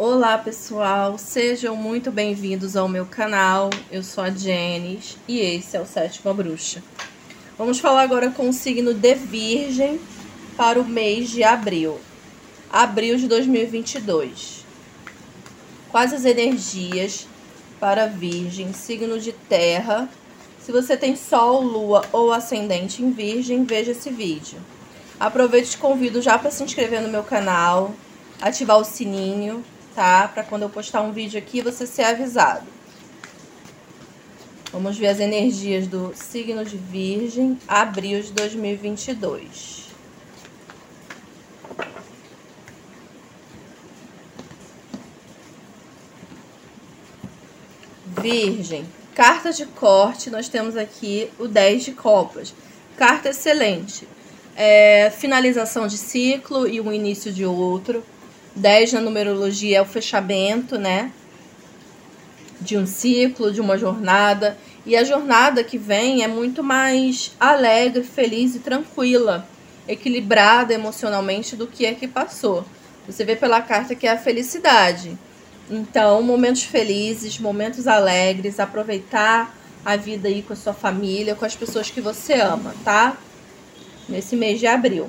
Olá pessoal, sejam muito bem-vindos ao meu canal. Eu sou a Jenis e esse é o Sétima Bruxa. Vamos falar agora com o signo de Virgem para o mês de abril. Abril de 2022. Quais as energias para Virgem, signo de terra. Se você tem Sol, Lua ou Ascendente em Virgem, veja esse vídeo. Aproveite e te convido já para se inscrever no meu canal, ativar o sininho tá? Para quando eu postar um vídeo aqui você ser avisado. Vamos ver as energias do signo de Virgem, abril de 2022. Virgem, carta de corte, nós temos aqui o 10 de copas. Carta excelente. É, finalização de ciclo e o início de outro 10 na numerologia é o fechamento, né? De um ciclo, de uma jornada. E a jornada que vem é muito mais alegre, feliz e tranquila, equilibrada emocionalmente do que é que passou. Você vê pela carta que é a felicidade. Então, momentos felizes, momentos alegres, aproveitar a vida aí com a sua família, com as pessoas que você ama, tá? Nesse mês de abril.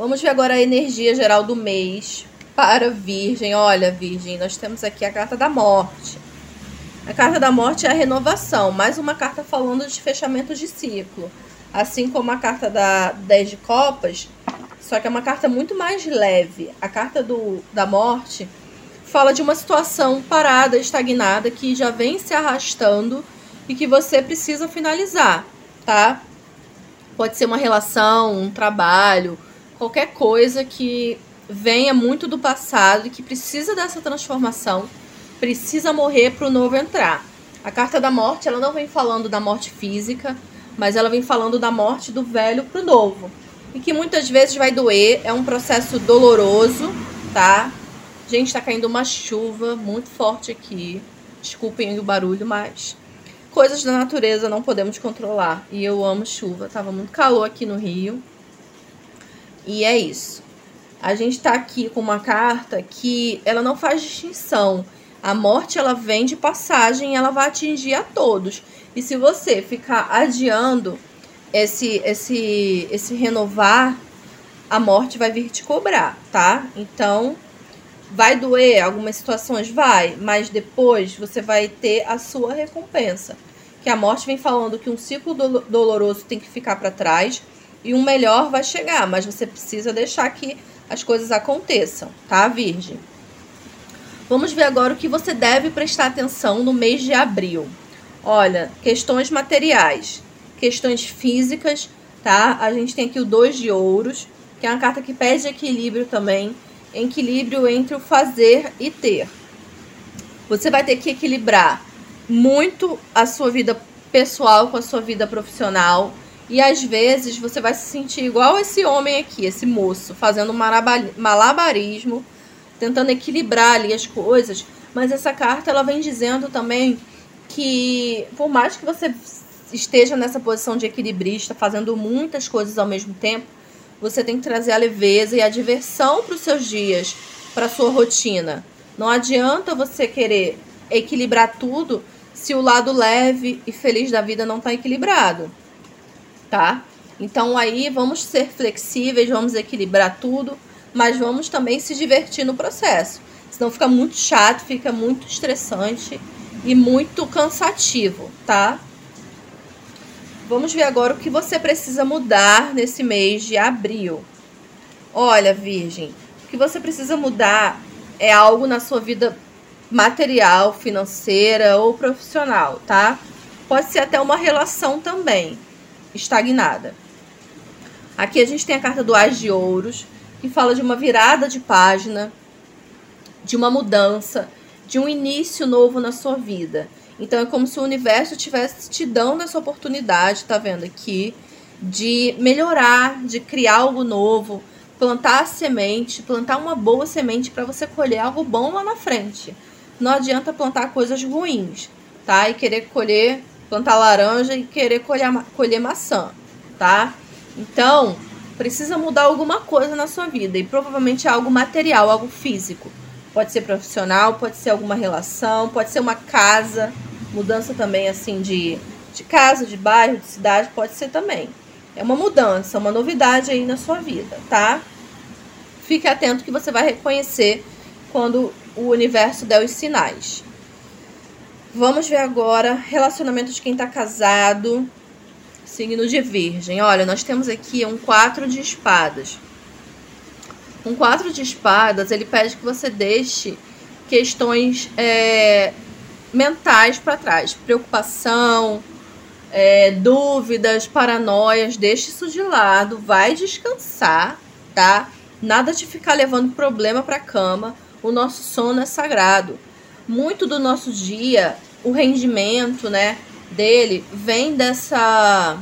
Vamos ver agora a energia geral do mês para Virgem. Olha, Virgem, nós temos aqui a carta da morte. A carta da morte é a renovação, mais uma carta falando de fechamento de ciclo. Assim como a carta da 10 de copas, só que é uma carta muito mais leve. A carta do, da morte fala de uma situação parada, estagnada, que já vem se arrastando e que você precisa finalizar, tá? Pode ser uma relação, um trabalho, qualquer coisa que venha muito do passado e que precisa dessa transformação, precisa morrer para o novo entrar. A carta da morte, ela não vem falando da morte física, mas ela vem falando da morte do velho para o novo. E que muitas vezes vai doer, é um processo doloroso, tá? Gente, tá caindo uma chuva muito forte aqui. Desculpem o barulho, mas coisas da natureza não podemos controlar. E eu amo chuva. Tava muito calor aqui no Rio. E é isso. A gente está aqui com uma carta que ela não faz distinção. A morte ela vem de passagem, ela vai atingir a todos. E se você ficar adiando esse esse esse renovar, a morte vai vir te cobrar, tá? Então, vai doer algumas situações vai, mas depois você vai ter a sua recompensa. Que a morte vem falando que um ciclo doloroso tem que ficar para trás e um melhor vai chegar, mas você precisa deixar que as coisas aconteçam, tá, Virgem? Vamos ver agora o que você deve prestar atenção no mês de abril. Olha, questões materiais, questões físicas, tá? A gente tem aqui o dois de ouros, que é uma carta que pede equilíbrio também, equilíbrio entre o fazer e ter. Você vai ter que equilibrar muito a sua vida pessoal com a sua vida profissional e às vezes você vai se sentir igual esse homem aqui, esse moço, fazendo malabarismo, tentando equilibrar ali as coisas. Mas essa carta ela vem dizendo também que por mais que você esteja nessa posição de equilibrista, fazendo muitas coisas ao mesmo tempo, você tem que trazer a leveza e a diversão para os seus dias, para sua rotina. Não adianta você querer equilibrar tudo se o lado leve e feliz da vida não está equilibrado tá? Então aí vamos ser flexíveis, vamos equilibrar tudo, mas vamos também se divertir no processo. Senão fica muito chato, fica muito estressante e muito cansativo, tá? Vamos ver agora o que você precisa mudar nesse mês de abril. Olha, Virgem, o que você precisa mudar é algo na sua vida material, financeira ou profissional, tá? Pode ser até uma relação também estagnada. Aqui a gente tem a carta do As de Ouros, que fala de uma virada de página, de uma mudança, de um início novo na sua vida. Então é como se o universo estivesse te dando essa oportunidade, tá vendo aqui, de melhorar, de criar algo novo, plantar a semente, plantar uma boa semente para você colher algo bom lá na frente. Não adianta plantar coisas ruins, tá? E querer colher plantar laranja e querer colher, colher maçã, tá? Então, precisa mudar alguma coisa na sua vida e provavelmente é algo material, algo físico, Pode ser profissional, pode ser alguma relação, pode ser uma casa, mudança também assim de, de casa, de bairro, de cidade, pode ser também. É uma mudança, uma novidade aí na sua vida, tá? Fique atento que você vai reconhecer quando o universo der os sinais. Vamos ver agora relacionamento de quem tá casado, signo de Virgem. Olha, nós temos aqui um quatro de espadas. Um quatro de espadas, ele pede que você deixe questões é, mentais para trás, preocupação, é, dúvidas, paranoias, deixe isso de lado, vai descansar, tá? Nada de ficar levando problema para cama. O nosso sono é sagrado. Muito do nosso dia, o rendimento, né, dele vem dessa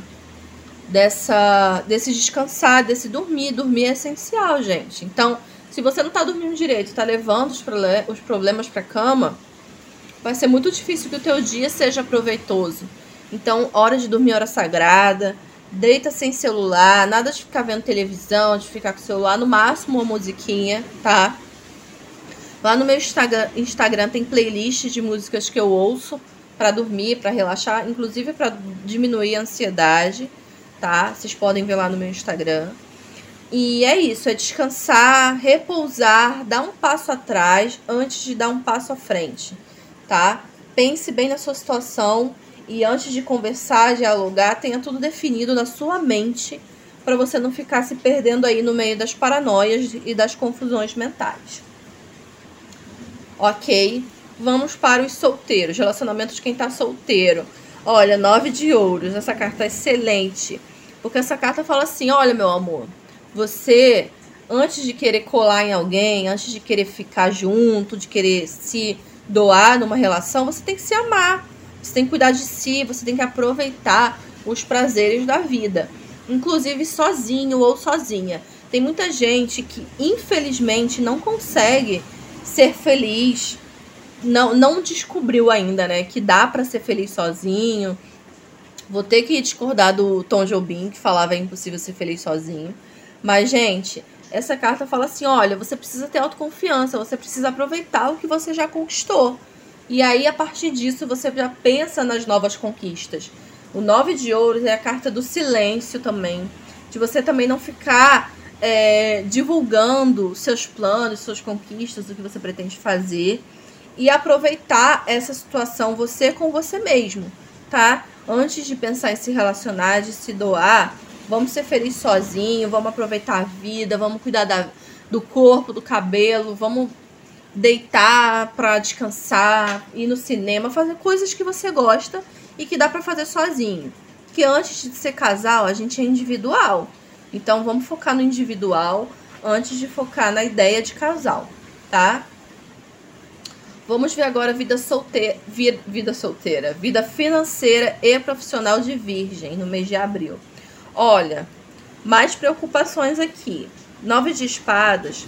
dessa desse descansar, desse dormir. Dormir é essencial, gente. Então, se você não tá dormindo direito, tá levando os, os problemas para cama, vai ser muito difícil que o teu dia seja proveitoso. Então, hora de dormir, hora sagrada. Deita sem celular, nada de ficar vendo televisão, de ficar com o celular, no máximo uma musiquinha, tá? Lá no meu Instagram, Instagram tem playlist de músicas que eu ouço para dormir, para relaxar, inclusive para diminuir a ansiedade tá? Vocês podem ver lá no meu Instagram. E é isso, é descansar, repousar, dar um passo atrás antes de dar um passo à frente, tá? Pense bem na sua situação e antes de conversar, dialogar, tenha tudo definido na sua mente para você não ficar se perdendo aí no meio das paranoias e das confusões mentais. Ok, vamos para os solteiros, relacionamentos de quem está solteiro. Olha, nove de ouros, essa carta é excelente. Porque essa carta fala assim: olha, meu amor, você, antes de querer colar em alguém, antes de querer ficar junto, de querer se doar numa relação, você tem que se amar. Você tem que cuidar de si, você tem que aproveitar os prazeres da vida, inclusive sozinho ou sozinha. Tem muita gente que, infelizmente, não consegue ser feliz, não, não descobriu ainda, né, que dá para ser feliz sozinho, Vou ter que discordar do Tom Jobim, que falava é impossível ser feliz sozinho. Mas, gente, essa carta fala assim: olha, você precisa ter autoconfiança, você precisa aproveitar o que você já conquistou. E aí, a partir disso, você já pensa nas novas conquistas. O nove de ouros é a carta do silêncio também. De você também não ficar é, divulgando seus planos, suas conquistas, o que você pretende fazer. E aproveitar essa situação você com você mesmo, tá? antes de pensar em se relacionar, de se doar, vamos ser felizes sozinhos, vamos aproveitar a vida, vamos cuidar da, do corpo, do cabelo, vamos deitar para descansar, ir no cinema, fazer coisas que você gosta e que dá para fazer sozinho. Que antes de ser casal, a gente é individual. Então vamos focar no individual antes de focar na ideia de casal, tá? Vamos ver agora vida solteira, vida solteira, vida financeira e profissional de virgem no mês de abril. Olha, mais preocupações aqui. Nove de espadas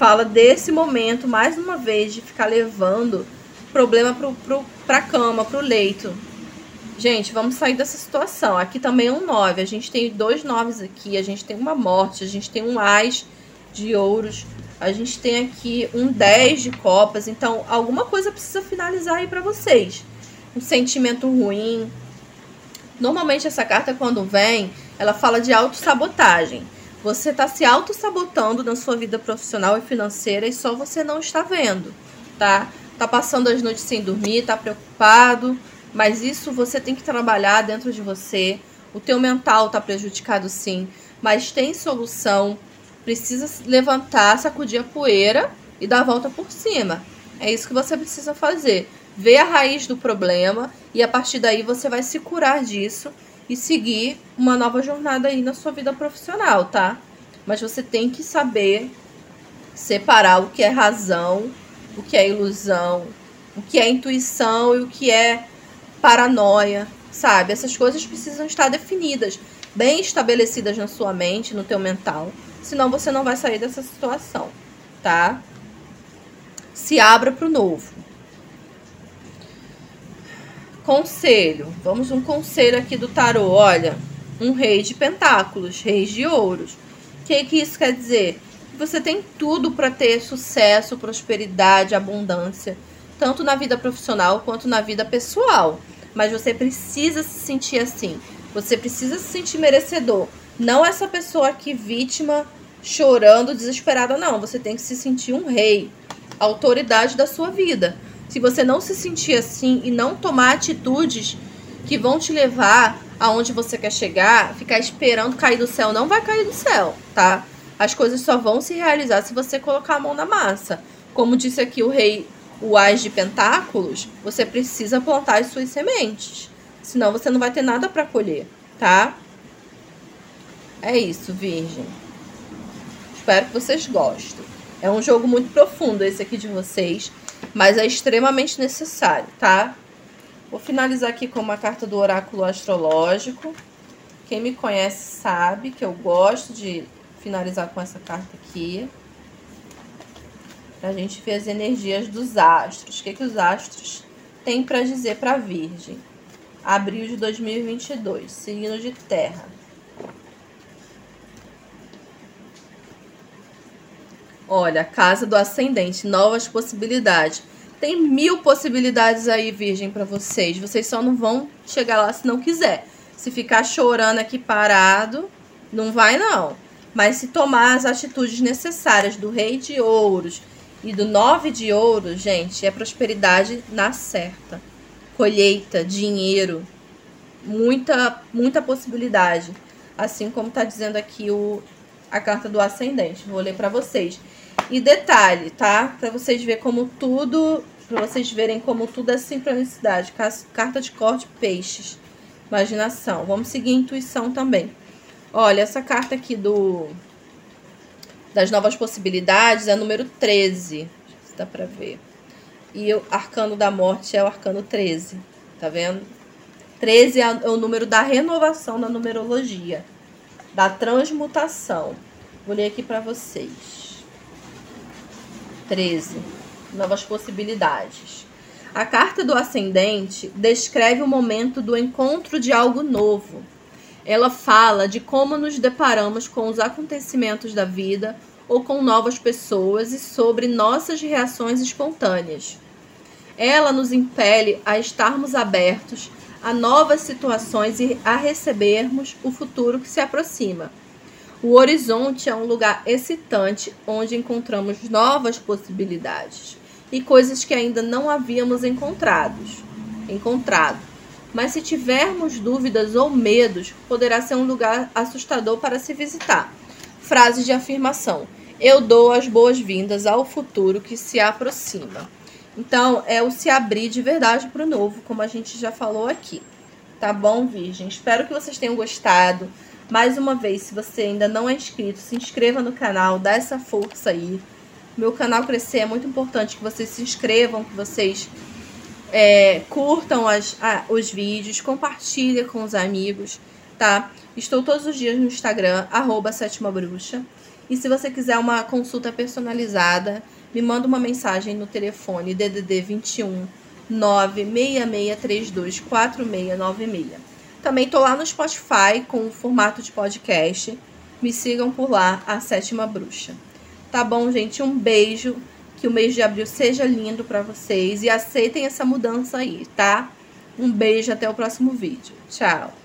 fala desse momento, mais uma vez, de ficar levando problema pro, pro, pra cama, pro leito. Gente, vamos sair dessa situação. Aqui também é um nove. A gente tem dois noves aqui. A gente tem uma morte. A gente tem um ás de ouros. A gente tem aqui um 10 de copas, então alguma coisa precisa finalizar aí para vocês. Um sentimento ruim. Normalmente essa carta quando vem, ela fala de autossabotagem. Você está se auto-sabotando na sua vida profissional e financeira e só você não está vendo, tá? Tá passando as noites sem dormir, tá preocupado, mas isso você tem que trabalhar dentro de você. O teu mental tá prejudicado sim, mas tem solução precisa levantar, sacudir a poeira e dar a volta por cima. É isso que você precisa fazer. Ver a raiz do problema e a partir daí você vai se curar disso e seguir uma nova jornada aí na sua vida profissional, tá? Mas você tem que saber separar o que é razão, o que é ilusão, o que é intuição e o que é paranoia, sabe? Essas coisas precisam estar definidas, bem estabelecidas na sua mente, no teu mental senão você não vai sair dessa situação, tá? Se abra para o novo. Conselho. Vamos um conselho aqui do tarô. Olha, um rei de pentáculos, rei de ouros. O que, que isso quer dizer? você tem tudo para ter sucesso, prosperidade, abundância, tanto na vida profissional quanto na vida pessoal. Mas você precisa se sentir assim. Você precisa se sentir merecedor. Não essa pessoa aqui vítima, chorando, desesperada, não. Você tem que se sentir um rei, autoridade da sua vida. Se você não se sentir assim e não tomar atitudes que vão te levar aonde você quer chegar, ficar esperando cair do céu não vai cair do céu, tá? As coisas só vão se realizar se você colocar a mão na massa. Como disse aqui o rei, o Ás de Pentáculos, você precisa plantar as suas sementes. Senão você não vai ter nada para colher, tá? É isso, Virgem. Espero que vocês gostem. É um jogo muito profundo esse aqui de vocês mas é extremamente necessário, tá? Vou finalizar aqui com uma carta do oráculo astrológico. Quem me conhece sabe que eu gosto de finalizar com essa carta aqui. Pra gente ver as energias dos astros. O que, que os astros têm para dizer para Virgem? Abril de 2022, signo de terra. Olha, casa do ascendente, novas possibilidades. Tem mil possibilidades aí, Virgem, para vocês. Vocês só não vão chegar lá se não quiser. Se ficar chorando aqui parado, não vai não. Mas se tomar as atitudes necessárias do Rei de Ouros e do Nove de Ouros, gente, é prosperidade na certa. Colheita, dinheiro, muita, muita possibilidade. Assim como está dizendo aqui o, a carta do ascendente. Vou ler para vocês. E detalhe, tá? Para vocês verem como tudo, para vocês verem como tudo é sincronicidade. Carta de corte peixes. Imaginação. Vamos seguir intuição também. Olha, essa carta aqui do das novas possibilidades é número 13. Se dá para ver. E o arcano da morte é o arcano 13. Tá vendo? 13 é, é o número da renovação na numerologia, da transmutação. Vou ler aqui para vocês. 13. Novas possibilidades. A carta do ascendente descreve o momento do encontro de algo novo. Ela fala de como nos deparamos com os acontecimentos da vida ou com novas pessoas e sobre nossas reações espontâneas. Ela nos impele a estarmos abertos a novas situações e a recebermos o futuro que se aproxima. O horizonte é um lugar excitante onde encontramos novas possibilidades e coisas que ainda não havíamos encontrados, encontrado. Mas se tivermos dúvidas ou medos, poderá ser um lugar assustador para se visitar. Frase de afirmação: Eu dou as boas-vindas ao futuro que se aproxima. Então, é o se abrir de verdade para o novo, como a gente já falou aqui. Tá bom, Virgem? Espero que vocês tenham gostado. Mais uma vez, se você ainda não é inscrito, se inscreva no canal, dá essa força aí. Meu canal crescer é muito importante que vocês se inscrevam, que vocês é, curtam as, a, os vídeos, compartilhem com os amigos, tá? Estou todos os dias no Instagram, arroba sétima bruxa. E se você quiser uma consulta personalizada, me manda uma mensagem no telefone DDD 21 96632 4696. Também tô lá no Spotify com o formato de podcast. Me sigam por lá, a Sétima Bruxa. Tá bom, gente? Um beijo. Que o mês de abril seja lindo para vocês e aceitem essa mudança aí, tá? Um beijo, até o próximo vídeo. Tchau!